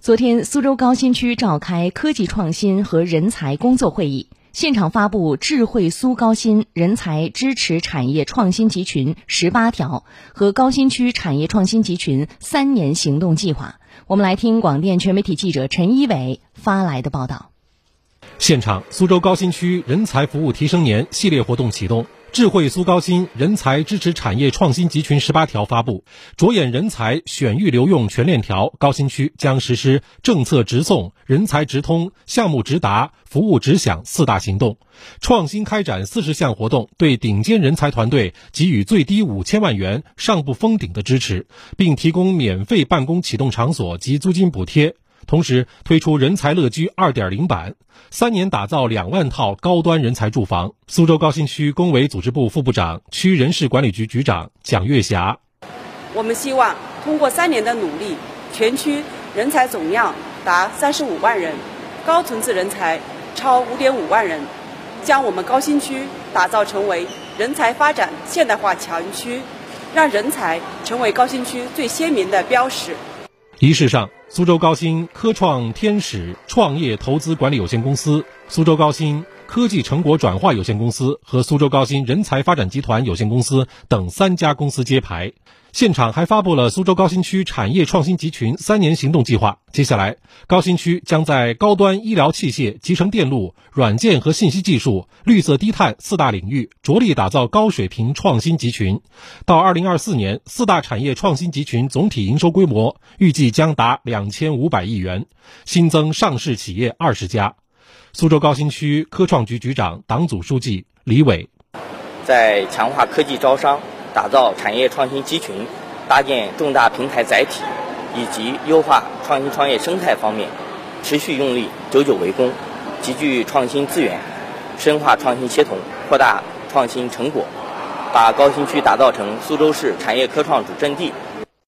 昨天，苏州高新区召开科技创新和人才工作会议，现场发布“智慧苏高新人才支持产业创新集群”十八条和高新区产业创新集群三年行动计划。我们来听广电全媒体记者陈一伟发来的报道。现场，苏州高新区人才服务提升年系列活动启动。智慧苏高新人才支持产业创新集群十八条发布，着眼人才选育留用全链条，高新区将实施政策直送、人才直通、项目直达、服务直享四大行动，创新开展四十项活动，对顶尖人才团队给予最低五千万元上不封顶的支持，并提供免费办公启动场所及租金补贴。同时推出人才乐居二点零版，三年打造两万套高端人才住房。苏州高新区工委组织部副部长、区人事管理局局长蒋月霞：我们希望通过三年的努力，全区人才总量达三十五万人，高层次人才超五点五万人，将我们高新区打造成为人才发展现代化强区，让人才成为高新区最鲜明的标识。仪式上。苏州高新科创天使创业投资管理有限公司、苏州高新科技成果转化有限公司和苏州高新人才发展集团有限公司等三家公司揭牌。现场还发布了苏州高新区产业创新集群三年行动计划。接下来，高新区将在高端医疗器械、集成电路、软件和信息技术、绿色低碳四大领域着力打造高水平创新集群。到二零二四年，四大产业创新集群总体营收规模预计将达两千五百亿元，新增上市企业二十家。苏州高新区科创局局长、党组书记李伟，在强化科技招商。打造产业创新集群，搭建重大平台载体，以及优化创新创业生态方面，持续用力，久久为功，集聚创新资源，深化创新协同，扩大创新成果，把高新区打造成苏州市产业科创主阵地。